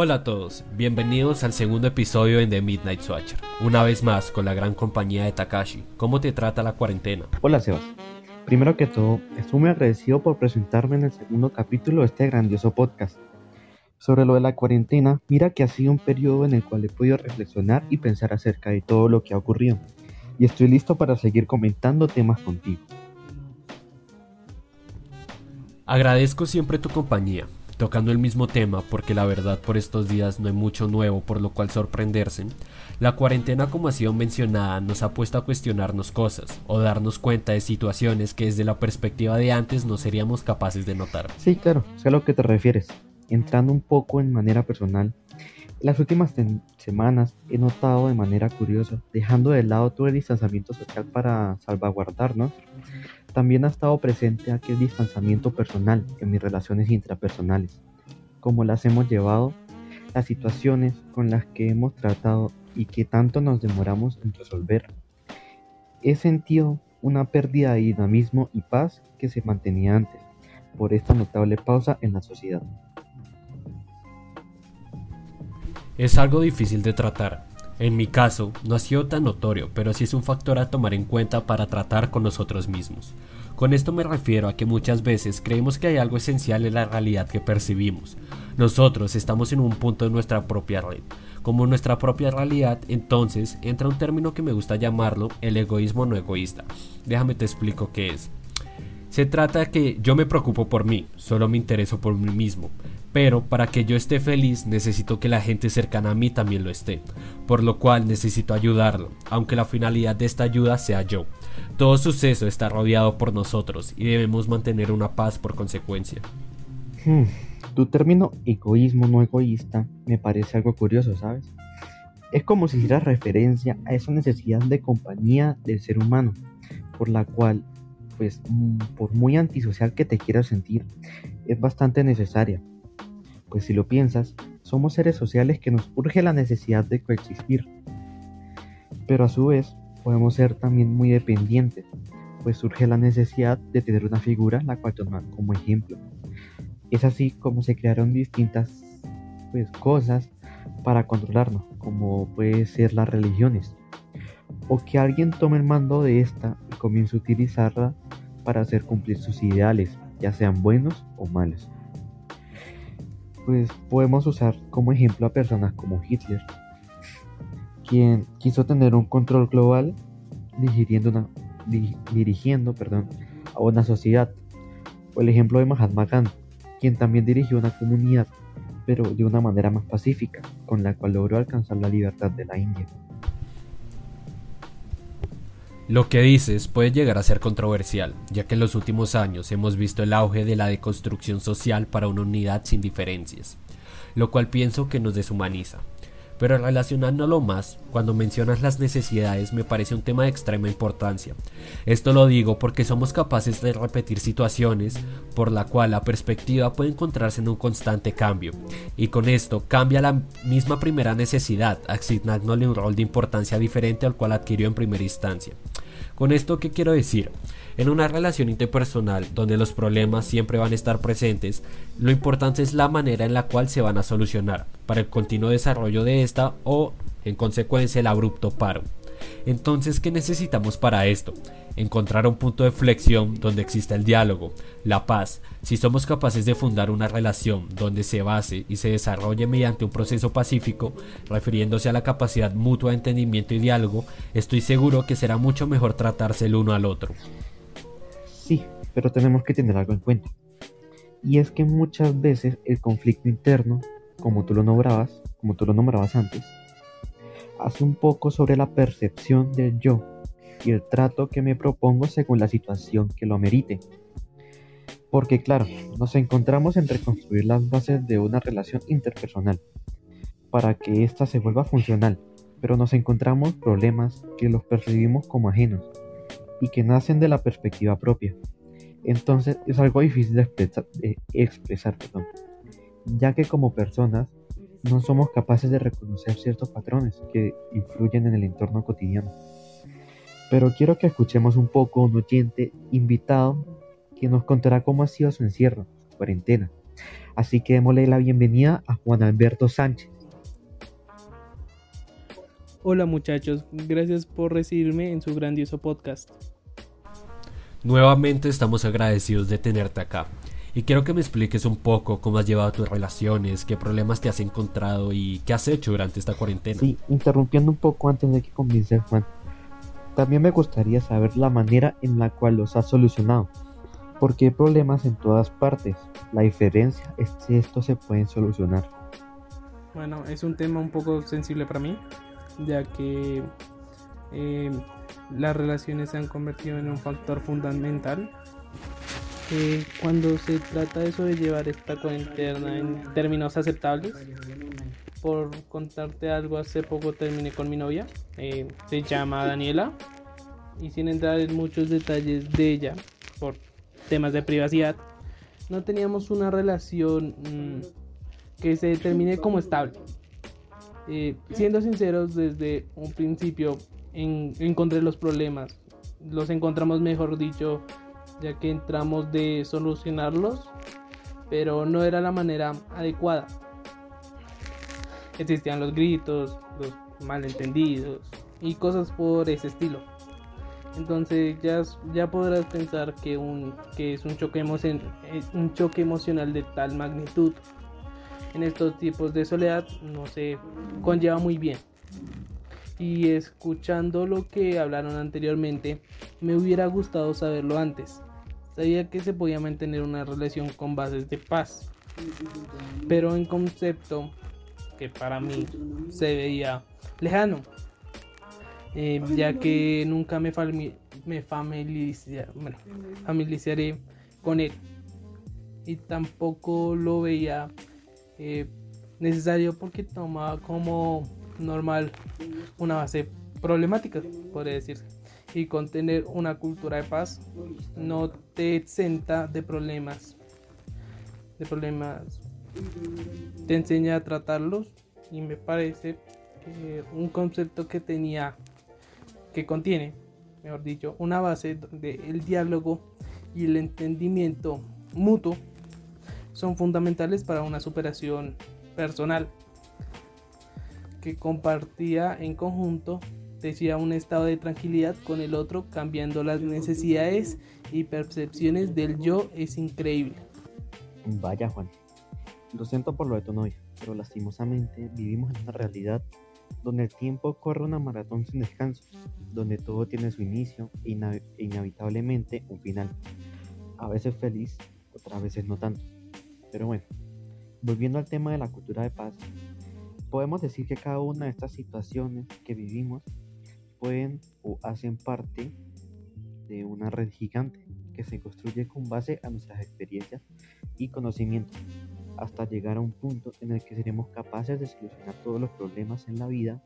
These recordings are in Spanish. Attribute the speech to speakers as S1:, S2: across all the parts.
S1: Hola a todos, bienvenidos al segundo episodio en The Midnight Swatcher. Una vez más con la gran compañía de Takashi. ¿Cómo te trata la cuarentena?
S2: Hola Sebas. Primero que todo, estoy muy agradecido por presentarme en el segundo capítulo de este grandioso podcast. Sobre lo de la cuarentena, mira que ha sido un periodo en el cual he podido reflexionar y pensar acerca de todo lo que ha ocurrido. Y estoy listo para seguir comentando temas contigo.
S1: Agradezco siempre tu compañía, tocando el mismo tema porque la verdad por estos días no hay mucho nuevo por lo cual sorprenderse. La cuarentena como ha sido mencionada nos ha puesto a cuestionarnos cosas o darnos cuenta de situaciones que desde la perspectiva de antes no seríamos capaces de notar.
S2: Sí, claro, sé a lo que te refieres. Entrando un poco en manera personal, las últimas semanas he notado de manera curiosa, dejando de lado todo el distanciamiento social para salvaguardarnos, también ha estado presente aquel distanciamiento personal en mis relaciones intrapersonales, como las hemos llevado, las situaciones con las que hemos tratado y que tanto nos demoramos en resolver. He sentido una pérdida de dinamismo y paz que se mantenía antes, por esta notable pausa en la sociedad.
S1: Es algo difícil de tratar. En mi caso, no ha sido tan notorio, pero sí es un factor a tomar en cuenta para tratar con nosotros mismos. Con esto me refiero a que muchas veces creemos que hay algo esencial en la realidad que percibimos. Nosotros estamos en un punto de nuestra propia red. Como nuestra propia realidad, entonces entra un término que me gusta llamarlo el egoísmo no egoísta. Déjame te explico qué es. Se trata de que yo me preocupo por mí, solo me intereso por mí mismo. Pero para que yo esté feliz necesito que la gente cercana a mí también lo esté, por lo cual necesito ayudarlo, aunque la finalidad de esta ayuda sea yo. Todo suceso está rodeado por nosotros y debemos mantener una paz por consecuencia.
S2: Hmm, tu término egoísmo no egoísta me parece algo curioso, ¿sabes? Es como si hiciera referencia a esa necesidad de compañía del ser humano, por la cual, pues, mm, por muy antisocial que te quieras sentir, es bastante necesaria pues si lo piensas, somos seres sociales que nos urge la necesidad de coexistir. Pero a su vez, podemos ser también muy dependientes, pues surge la necesidad de tener una figura la cual tomar como ejemplo. Es así como se crearon distintas pues, cosas para controlarnos, como puede ser las religiones, o que alguien tome el mando de esta y comience a utilizarla para hacer cumplir sus ideales, ya sean buenos o malos pues podemos usar como ejemplo a personas como Hitler, quien quiso tener un control global dirigiendo, una, dirigiendo perdón, a una sociedad. O el ejemplo de Mahatma Gandhi, quien también dirigió una comunidad, pero de una manera más pacífica, con la cual logró alcanzar la libertad de la India.
S1: Lo que dices puede llegar a ser controversial, ya que en los últimos años hemos visto el auge de la deconstrucción social para una unidad sin diferencias, lo cual pienso que nos deshumaniza. Pero relacionándolo más, cuando mencionas las necesidades me parece un tema de extrema importancia. Esto lo digo porque somos capaces de repetir situaciones por la cual la perspectiva puede encontrarse en un constante cambio, y con esto cambia la misma primera necesidad, asignándole un rol de importancia diferente al cual adquirió en primera instancia. Con esto, ¿qué quiero decir? En una relación interpersonal donde los problemas siempre van a estar presentes, lo importante es la manera en la cual se van a solucionar para el continuo desarrollo de esta o, en consecuencia, el abrupto paro. Entonces, ¿qué necesitamos para esto? Encontrar un punto de flexión donde exista el diálogo, la paz. Si somos capaces de fundar una relación donde se base y se desarrolle mediante un proceso pacífico, refiriéndose a la capacidad mutua de entendimiento y diálogo, estoy seguro que será mucho mejor tratarse el uno al otro.
S2: Sí, pero tenemos que tener algo en cuenta. Y es que muchas veces el conflicto interno, como tú lo nombrabas, como tú lo nombrabas antes, hace un poco sobre la percepción del yo y el trato que me propongo según la situación que lo amerite. Porque claro, nos encontramos en reconstruir las bases de una relación interpersonal para que ésta se vuelva funcional, pero nos encontramos problemas que los percibimos como ajenos y que nacen de la perspectiva propia. Entonces es algo difícil de expresar, expresar ya que como personas no somos capaces de reconocer ciertos patrones que influyen en el entorno cotidiano. Pero quiero que escuchemos un poco a un oyente invitado que nos contará cómo ha sido su encierro, su cuarentena, Así que démosle la bienvenida a Juan Alberto Sánchez.
S3: Hola muchachos, gracias por recibirme en su grandioso podcast.
S1: Nuevamente estamos agradecidos de tenerte acá. Y quiero que me expliques un poco cómo has llevado tus relaciones, qué problemas te has encontrado y qué has hecho durante esta cuarentena.
S2: Sí, interrumpiendo un poco antes de que comience Juan. También me gustaría saber la manera en la cual los has solucionado. Porque hay problemas en todas partes. La diferencia es si estos se pueden solucionar.
S3: Bueno, es un tema un poco sensible para mí, ya que eh, las relaciones se han convertido en un factor fundamental cuando se trata de sobrellevar esta cuarentena en términos aceptables. Por contarte algo, hace poco terminé con mi novia, eh, se llama Daniela, y sin entrar en muchos detalles de ella, por temas de privacidad, no teníamos una relación mm, que se determine como estable. Eh, siendo sinceros, desde un principio en, encontré los problemas, los encontramos mejor dicho ya que entramos de solucionarlos, pero no era la manera adecuada. Existían los gritos, los malentendidos y cosas por ese estilo. Entonces ya, ya podrás pensar que, un, que es un choque, un choque emocional de tal magnitud en estos tipos de soledad no se conlleva muy bien. Y escuchando lo que hablaron anteriormente, me hubiera gustado saberlo antes sabía que se podía mantener una relación con bases de paz, pero en concepto que para mí se veía lejano, eh, ya que nunca me, me familiarizaré con él y tampoco lo veía eh, necesario porque tomaba como normal una base problemática, podría decirse y contener una cultura de paz no te exenta de problemas. De problemas. Te enseña a tratarlos y me parece un concepto que tenía, que contiene, mejor dicho, una base donde el diálogo y el entendimiento mutuo son fundamentales para una superación personal que compartía en conjunto decía un estado de tranquilidad con el otro, cambiando las necesidades y percepciones del yo es increíble.
S2: Vaya Juan, lo siento por lo de tu pero lastimosamente vivimos en una realidad donde el tiempo corre una maratón sin descanso, donde todo tiene su inicio e inevitablemente un final. A veces feliz, otras veces no tanto. Pero bueno, volviendo al tema de la cultura de paz, podemos decir que cada una de estas situaciones que vivimos pueden o hacen parte de una red gigante que se construye con base a nuestras experiencias y conocimientos hasta llegar a un punto en el que seremos capaces de solucionar todos los problemas en la vida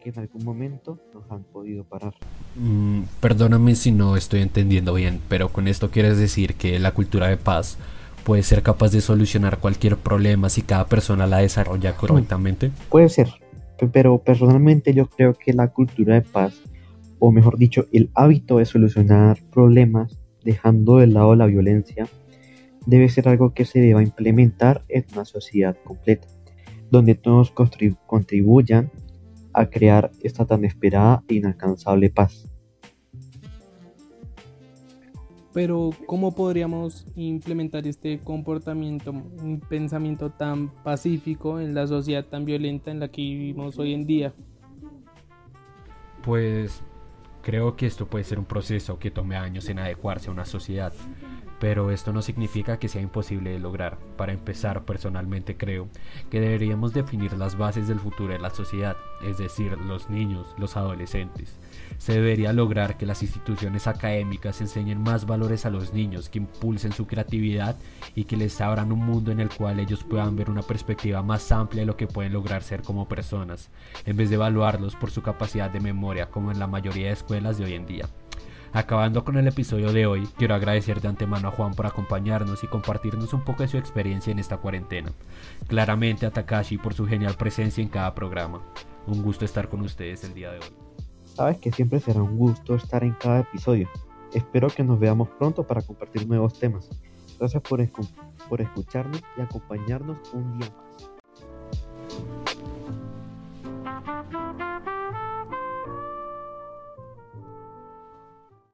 S2: que en algún momento nos han podido parar.
S1: Mm, perdóname si no estoy entendiendo bien, pero con esto quieres decir que la cultura de paz puede ser capaz de solucionar cualquier problema si cada persona la desarrolla correctamente.
S2: Puede ser, pero personalmente yo creo que la cultura de paz, o mejor dicho, el hábito de solucionar problemas dejando de lado la violencia, debe ser algo que se deba implementar en una sociedad completa, donde todos contribuyan a crear esta tan esperada e inalcanzable paz.
S3: Pero ¿cómo podríamos implementar este comportamiento, un pensamiento tan pacífico en la sociedad tan violenta en la que vivimos hoy en día?
S1: Pues creo que esto puede ser un proceso que tome años en adecuarse a una sociedad, pero esto no significa que sea imposible de lograr. Para empezar, personalmente creo que deberíamos definir las bases del futuro de la sociedad, es decir, los niños, los adolescentes. Se debería lograr que las instituciones académicas enseñen más valores a los niños, que impulsen su creatividad y que les abran un mundo en el cual ellos puedan ver una perspectiva más amplia de lo que pueden lograr ser como personas, en vez de evaluarlos por su capacidad de memoria como en la mayoría de escuelas de hoy en día. Acabando con el episodio de hoy, quiero agradecer de antemano a Juan por acompañarnos y compartirnos un poco de su experiencia en esta cuarentena. Claramente a Takashi por su genial presencia en cada programa. Un gusto estar con ustedes el día de hoy.
S2: Sabes que siempre será un gusto estar en cada episodio. Espero que nos veamos pronto para compartir nuevos temas. Gracias por, por escucharnos y acompañarnos un día más.